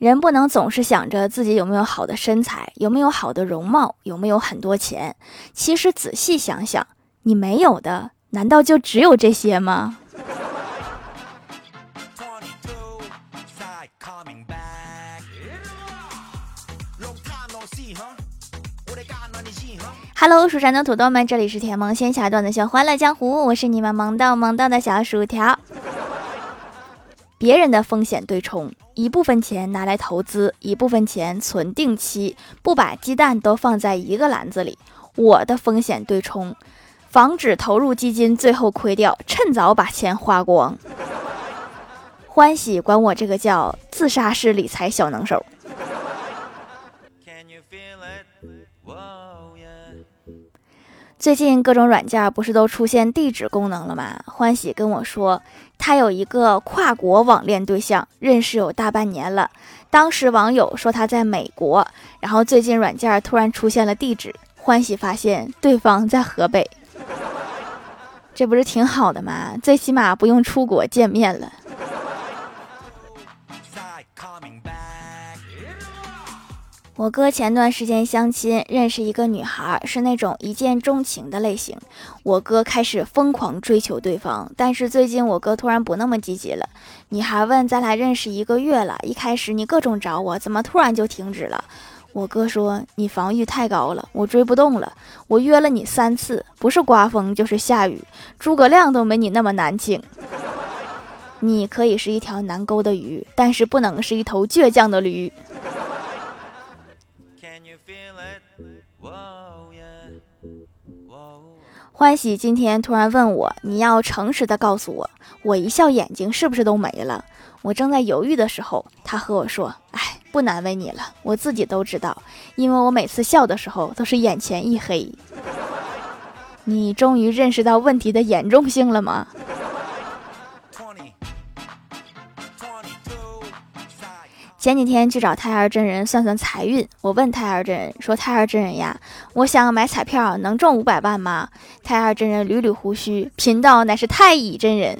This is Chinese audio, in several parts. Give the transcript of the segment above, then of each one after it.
人不能总是想着自己有没有好的身材，有没有好的容貌，有没有很多钱。其实仔细想想，你没有的，难道就只有这些吗？Hello，蜀山的土豆们，这里是甜萌仙侠段的小欢乐江湖，我是你们萌到萌到的小薯条。别人的风险对冲，一部分钱拿来投资，一部分钱存定期，不把鸡蛋都放在一个篮子里。我的风险对冲，防止投入基金最后亏掉，趁早把钱花光。欢喜管我这个叫自杀式理财小能手。最近各种软件不是都出现地址功能了吗？欢喜跟我说，他有一个跨国网恋对象，认识有大半年了。当时网友说他在美国，然后最近软件突然出现了地址，欢喜发现对方在河北，这不是挺好的吗？最起码不用出国见面了。我哥前段时间相亲认识一个女孩，是那种一见钟情的类型。我哥开始疯狂追求对方，但是最近我哥突然不那么积极了。女孩问：“咱俩认识一个月了，一开始你各种找我，怎么突然就停止了？”我哥说：“你防御太高了，我追不动了。我约了你三次，不是刮风就是下雨，诸葛亮都没你那么难请。你可以是一条难勾的鱼，但是不能是一头倔强的驴。”欢喜今天突然问我：“你要诚实的告诉我，我一笑眼睛是不是都没了？”我正在犹豫的时候，他和我说：“哎，不难为你了，我自己都知道，因为我每次笑的时候都是眼前一黑。”你终于认识到问题的严重性了吗？前几天去找太二真人算算财运，我问太二真人说：“太二真人呀，我想买彩票，能中五百万吗？”太二真人捋捋胡须，贫道乃是太乙真人，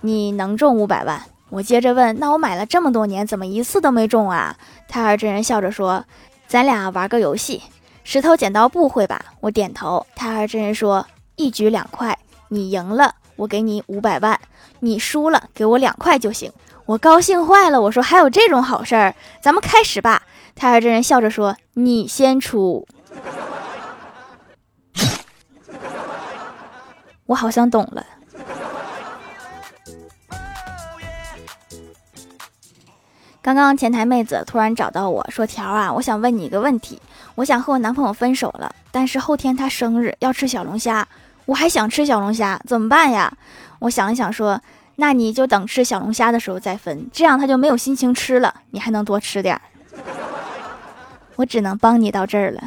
你能中五百万？我接着问：“那我买了这么多年，怎么一次都没中啊？”太二真人笑着说：“咱俩玩个游戏，石头剪刀布，会吧？”我点头。太二真人说：“一局两块，你赢了，我给你五百万；你输了，给我两块就行。”我高兴坏了，我说还有这种好事儿，咱们开始吧。太二真人笑着说：“你先出。”我好像懂了。刚刚前台妹子突然找到我说：“条啊，我想问你一个问题，我想和我男朋友分手了，但是后天他生日要吃小龙虾，我还想吃小龙虾，怎么办呀？”我想了想说。那你就等吃小龙虾的时候再分，这样他就没有心情吃了，你还能多吃点儿。我只能帮你到这儿了。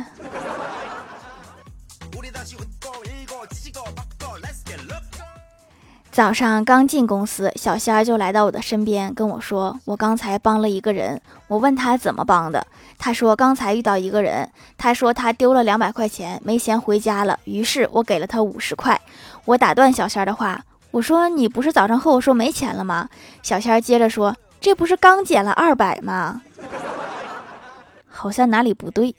早上刚进公司，小仙儿就来到我的身边跟我说：“我刚才帮了一个人。”我问他怎么帮的，他说：“刚才遇到一个人，他说他丢了两百块钱，没钱回家了，于是我给了他五十块。”我打断小仙儿的话。我说你不是早上和我说没钱了吗？小仙儿接着说：“这不是刚减了二百吗？好像哪里不对。”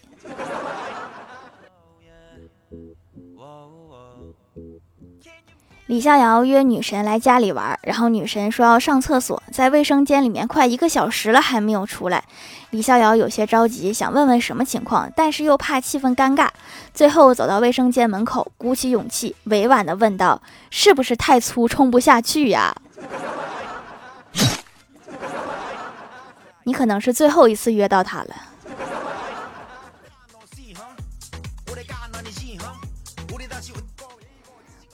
李逍遥约女神来家里玩，然后女神说要上厕所，在卫生间里面快一个小时了还没有出来。李逍遥有些着急，想问问什么情况，但是又怕气氛尴尬，最后走到卫生间门口，鼓起勇气，委婉的问道：“是不是太粗，冲不下去呀？”你可能是最后一次约到他了。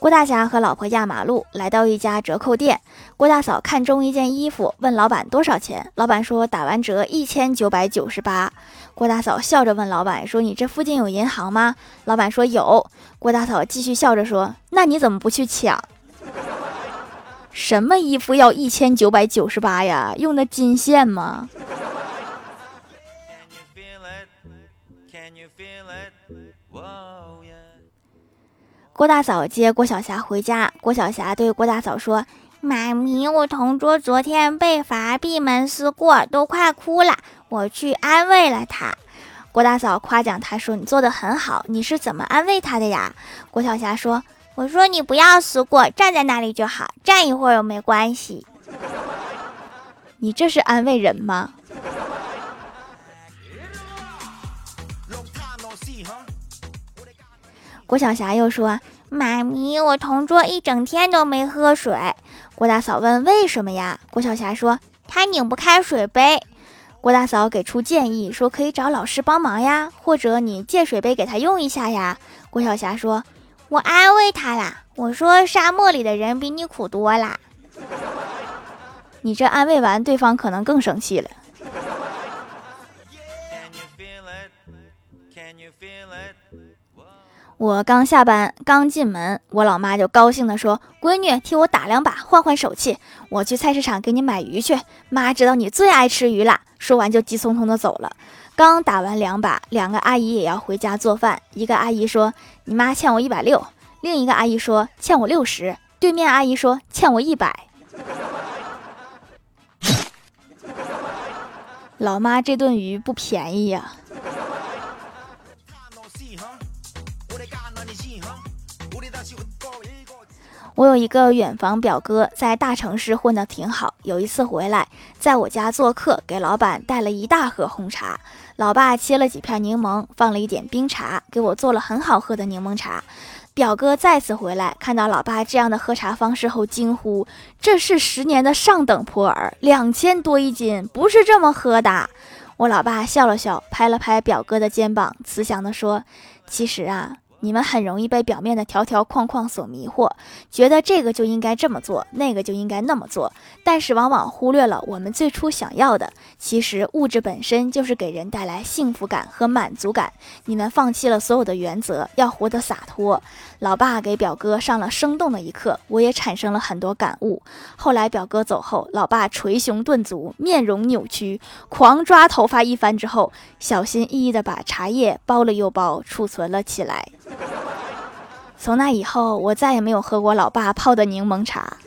郭大侠和老婆压马路，来到一家折扣店。郭大嫂看中一件衣服，问老板多少钱。老板说打完折一千九百九十八。郭大嫂笑着问老板说：“你这附近有银行吗？”老板说有。郭大嫂继续笑着说：“那你怎么不去抢？什么衣服要一千九百九十八呀？用的金线吗？”郭大嫂接郭晓霞回家，郭晓霞对郭大嫂说：“妈咪，我同桌昨天被罚闭门思过，都快哭了，我去安慰了他。郭大嫂夸奖他说：“你做的很好，你是怎么安慰他的呀？”郭晓霞说：“我说你不要思过，站在那里就好，站一会儿又没关系。”你这是安慰人吗？郭晓霞又说：“妈咪，我同桌一整天都没喝水。”郭大嫂问：“为什么呀？”郭晓霞说：“他拧不开水杯。”郭大嫂给出建议说：“可以找老师帮忙呀，或者你借水杯给他用一下呀。”郭晓霞说：“我安慰他啦，我说沙漠里的人比你苦多啦。”你这安慰完，对方可能更生气了。我刚下班，刚进门，我老妈就高兴地说：“闺女，替我打两把，换换手气。我去菜市场给你买鱼去。妈知道你最爱吃鱼啦。”说完就急匆匆地走了。刚打完两把，两个阿姨也要回家做饭。一个阿姨说：“你妈欠我一百六。”另一个阿姨说：“欠我六十。”对面阿姨说：“欠我一百。”老妈这顿鱼不便宜呀。我有一个远房表哥，在大城市混得挺好。有一次回来，在我家做客，给老板带了一大盒红茶。老爸切了几片柠檬，放了一点冰茶，给我做了很好喝的柠檬茶。表哥再次回来，看到老爸这样的喝茶方式后，惊呼：“这是十年的上等普洱，两千多一斤，不是这么喝的。”我老爸笑了笑，拍了拍表哥的肩膀，慈祥地说：“其实啊。”你们很容易被表面的条条框框所迷惑，觉得这个就应该这么做，那个就应该那么做，但是往往忽略了我们最初想要的。其实物质本身就是给人带来幸福感和满足感。你们放弃了所有的原则，要活得洒脱。老爸给表哥上了生动的一课，我也产生了很多感悟。后来表哥走后，老爸捶胸顿足，面容扭曲，狂抓头发一番之后，小心翼翼地把茶叶包了又包，储存了起来。从那以后，我再也没有喝过老爸泡的柠檬茶。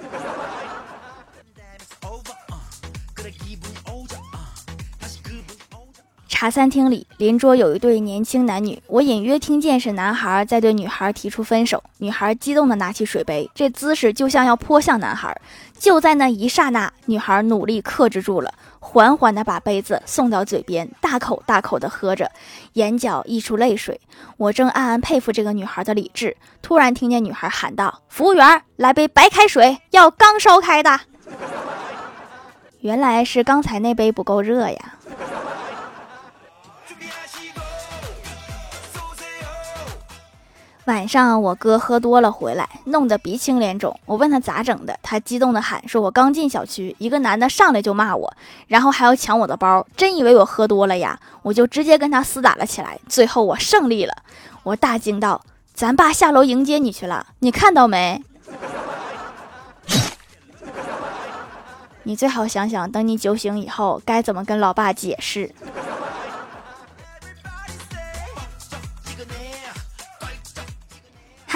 茶餐厅里，邻桌有一对年轻男女，我隐约听见是男孩在对女孩提出分手。女孩激动地拿起水杯，这姿势就像要泼向男孩。就在那一刹那，女孩努力克制住了，缓缓地把杯子送到嘴边，大口大口地喝着，眼角溢出泪水。我正暗暗佩服这个女孩的理智，突然听见女孩喊道：“服务员，来杯白开水，要刚烧开的。”原来是刚才那杯不够热呀。晚上我哥喝多了回来，弄得鼻青脸肿。我问他咋整的，他激动的喊说：“我刚进小区，一个男的上来就骂我，然后还要抢我的包，真以为我喝多了呀？我就直接跟他厮打了起来，最后我胜利了。”我大惊道：“咱爸下楼迎接你去了，你看到没？你最好想想，等你酒醒以后该怎么跟老爸解释。”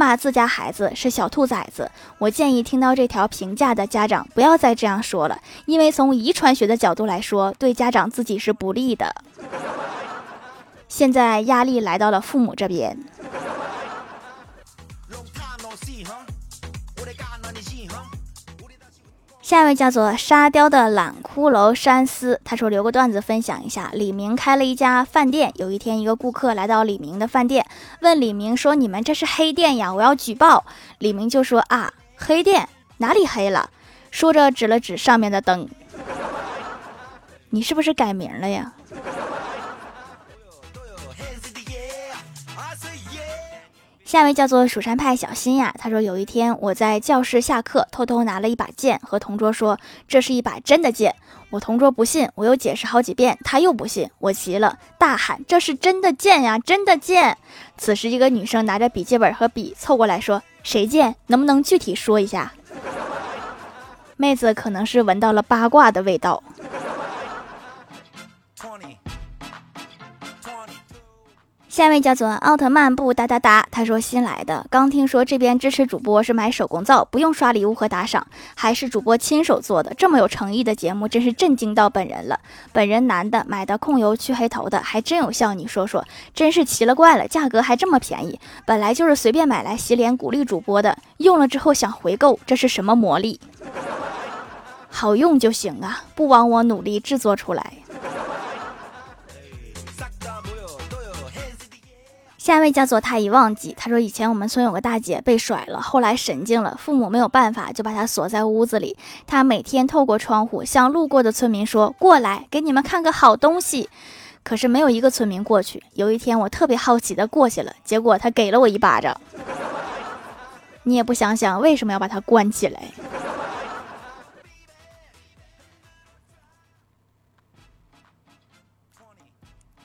骂自家孩子是小兔崽子，我建议听到这条评价的家长不要再这样说了，因为从遗传学的角度来说，对家长自己是不利的。现在压力来到了父母这边。下一位叫做沙雕的懒骷髅山思，他说留个段子分享一下。李明开了一家饭店，有一天一个顾客来到李明的饭店，问李明说：“你们这是黑店呀，我要举报。”李明就说：“啊，黑店哪里黑了？”说着指了指上面的灯，你是不是改名了呀？下一位叫做蜀山派小新呀，他说有一天我在教室下课，偷偷拿了一把剑，和同桌说这是一把真的剑。我同桌不信，我又解释好几遍，他又不信，我急了，大喊这是真的剑呀，真的剑。此时一个女生拿着笔记本和笔凑过来说谁剑？能不能具体说一下？妹子可能是闻到了八卦的味道。下一位叫做奥特曼布哒哒哒，他说新来的，刚听说这边支持主播是买手工皂，不用刷礼物和打赏，还是主播亲手做的，这么有诚意的节目，真是震惊到本人了。本人男的，买的控油去黑头的，还真有效，你说说，真是奇了怪了，价格还这么便宜，本来就是随便买来洗脸鼓励主播的，用了之后想回购，这是什么魔力？好用就行啊，不枉我努力制作出来。下一位叫做他已忘记，他说以前我们村有个大姐被甩了，后来神经了，父母没有办法就把她锁在屋子里。她每天透过窗户向路过的村民说：“过来，给你们看个好东西。”可是没有一个村民过去。有一天我特别好奇的过去了，结果他给了我一巴掌。你也不想想为什么要把他关起来？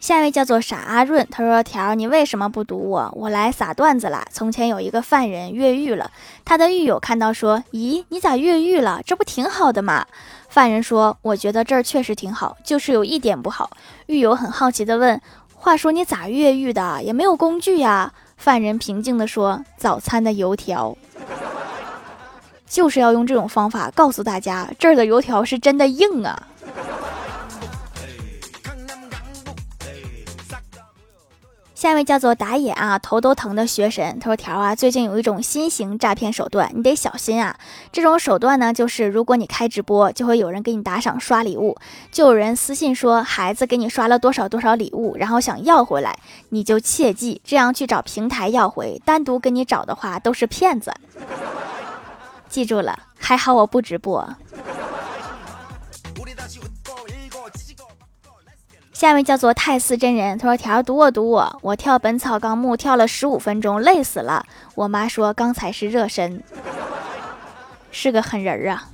下一位叫做傻阿润，他说：“条，你为什么不读我？我来撒段子啦。从前有一个犯人越狱了，他的狱友看到说：‘咦，你咋越狱了？这不挺好的吗？’犯人说：‘我觉得这儿确实挺好，就是有一点不好。’狱友很好奇的问：‘话说你咋越狱的？也没有工具呀？’犯人平静的说：‘早餐的油条，就是要用这种方法告诉大家，这儿的油条是真的硬啊。’”下一位叫做打野啊，头都疼的学神，他说：“条啊，最近有一种新型诈骗手段，你得小心啊。这种手段呢，就是如果你开直播，就会有人给你打赏刷礼物，就有人私信说孩子给你刷了多少多少礼物，然后想要回来，你就切记这样去找平台要回，单独给你找的话都是骗子。记住了，还好我不直播。”下面叫做太寺真人，他说：“条读我读我，我跳本草纲目跳了十五分钟，累死了。我妈说刚才是热身，是个狠人儿啊。”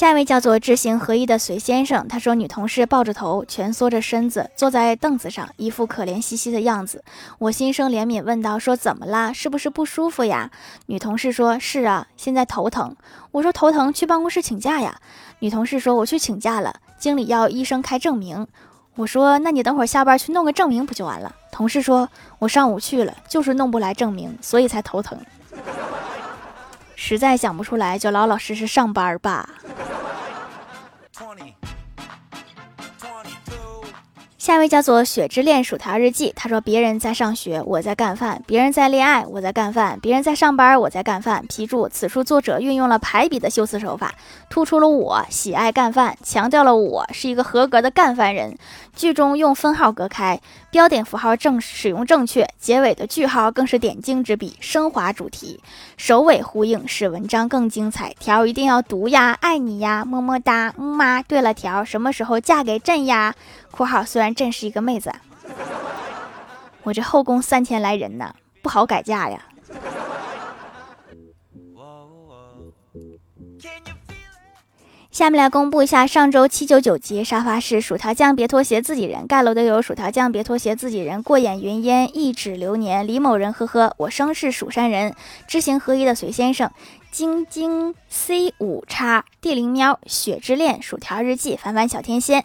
下一位叫做知行合一的隋先生，他说：“女同事抱着头，蜷缩着身子坐在凳子上，一副可怜兮兮的样子。我心生怜悯，问道：说怎么啦？是不是不舒服呀？女同事说：是啊，现在头疼。我说头疼，去办公室请假呀。女同事说：我去请假了，经理要医生开证明。我说：那你等会儿下班去弄个证明不就完了？同事说：我上午去了，就是弄不来证明，所以才头疼。实在想不出来，就老老实实上班吧。” 20. 下一位叫做雪之恋薯条日记，他说：“别人在上学，我在干饭；别人在恋爱，我在干饭；别人在上班，我在干饭。”批注：此处作者运用了排比的修辞手法，突出了我喜爱干饭，强调了我是一个合格的干饭人。句中用分号隔开，标点符号正使用正确，结尾的句号更是点睛之笔，升华主题，首尾呼应，使文章更精彩。条一定要读呀，爱你呀，么么哒，嗯妈。对了，条什么时候嫁给朕呀？括号虽然然朕是一个妹子，我这后宫三千来人呢，不好改嫁呀。下面来公布一下上周七九九级沙发是薯条酱，别拖鞋，自己人盖楼的有薯条酱，别拖鞋，自己人过眼云烟，一指流年，李某人，呵呵，我生是蜀山人，知行合一的隋先生，晶晶 C 五叉地灵喵，雪之恋，薯条日记，凡凡小天仙。